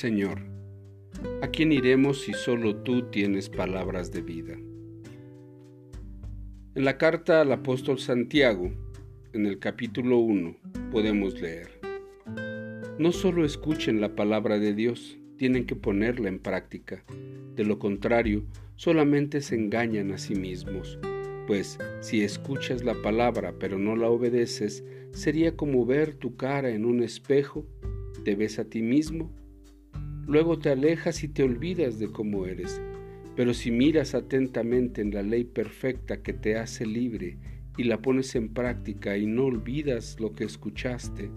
Señor, ¿a quién iremos si solo tú tienes palabras de vida? En la carta al apóstol Santiago, en el capítulo 1, podemos leer, No solo escuchen la palabra de Dios, tienen que ponerla en práctica. De lo contrario, solamente se engañan a sí mismos. Pues si escuchas la palabra pero no la obedeces, sería como ver tu cara en un espejo, te ves a ti mismo, luego te alejas y te olvidas de cómo eres. Pero si miras atentamente en la ley perfecta que te hace libre y la pones en práctica y no olvidas lo que escuchaste,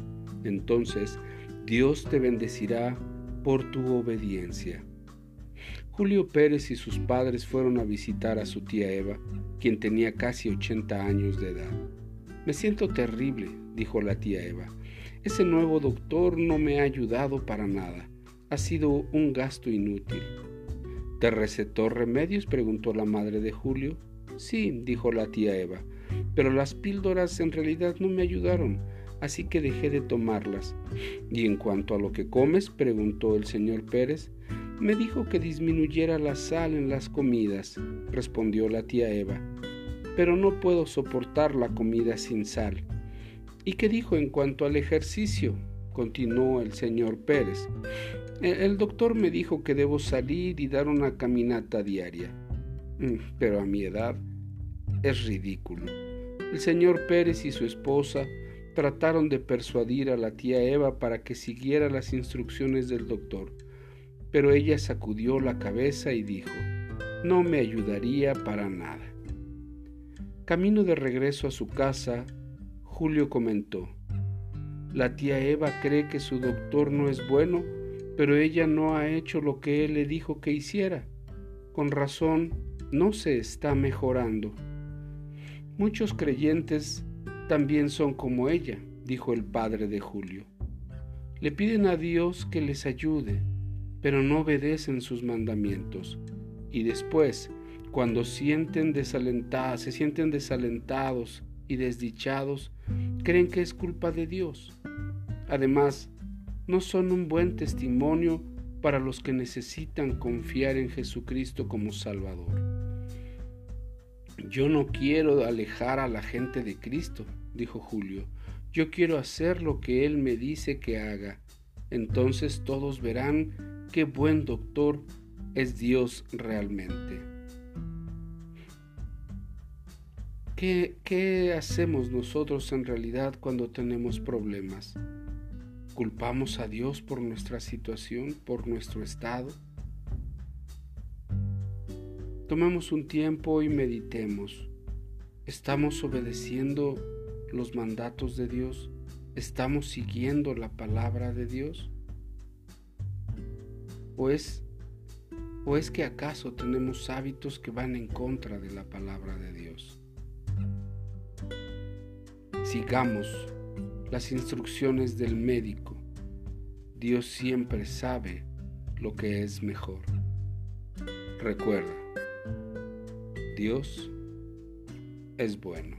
entonces Dios te bendecirá por tu obediencia. Julio Pérez y sus padres fueron a visitar a su tía Eva, quien tenía casi 80 años de edad. Me siento terrible, dijo la tía Eva. Ese nuevo doctor no me ha ayudado para nada. Ha sido un gasto inútil. ¿Te recetó remedios? preguntó la madre de Julio. Sí, dijo la tía Eva, pero las píldoras en realidad no me ayudaron, así que dejé de tomarlas. ¿Y en cuanto a lo que comes? preguntó el señor Pérez. Me dijo que disminuyera la sal en las comidas, respondió la tía Eva, pero no puedo soportar la comida sin sal. ¿Y qué dijo en cuanto al ejercicio? Continuó el señor Pérez. El doctor me dijo que debo salir y dar una caminata diaria. Mm, pero a mi edad es ridículo. El señor Pérez y su esposa trataron de persuadir a la tía Eva para que siguiera las instrucciones del doctor, pero ella sacudió la cabeza y dijo, no me ayudaría para nada. Camino de regreso a su casa, Julio comentó, la tía Eva cree que su doctor no es bueno, pero ella no ha hecho lo que él le dijo que hiciera. Con razón, no se está mejorando. Muchos creyentes también son como ella, dijo el padre de Julio. Le piden a Dios que les ayude, pero no obedecen sus mandamientos. Y después, cuando sienten desalentados, se sienten desalentados y desdichados, creen que es culpa de Dios. Además, no son un buen testimonio para los que necesitan confiar en Jesucristo como Salvador. Yo no quiero alejar a la gente de Cristo, dijo Julio. Yo quiero hacer lo que Él me dice que haga. Entonces todos verán qué buen doctor es Dios realmente. ¿Qué, ¿Qué, hacemos nosotros en realidad cuando tenemos problemas? ¿Culpamos a Dios por nuestra situación, por nuestro estado? Tomemos un tiempo y meditemos. ¿Estamos obedeciendo los mandatos de Dios? ¿Estamos siguiendo la palabra de Dios? ¿O es, ¿O es que acaso tenemos hábitos que van en contra de la palabra de Dios? Sigamos las instrucciones del médico. Dios siempre sabe lo que es mejor. Recuerda, Dios es bueno.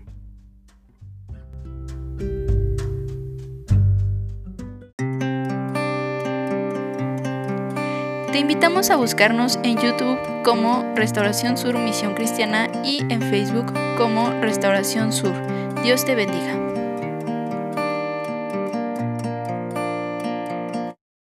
Te invitamos a buscarnos en YouTube como Restauración Sur Misión Cristiana y en Facebook como Restauración Sur. Dios te bendiga.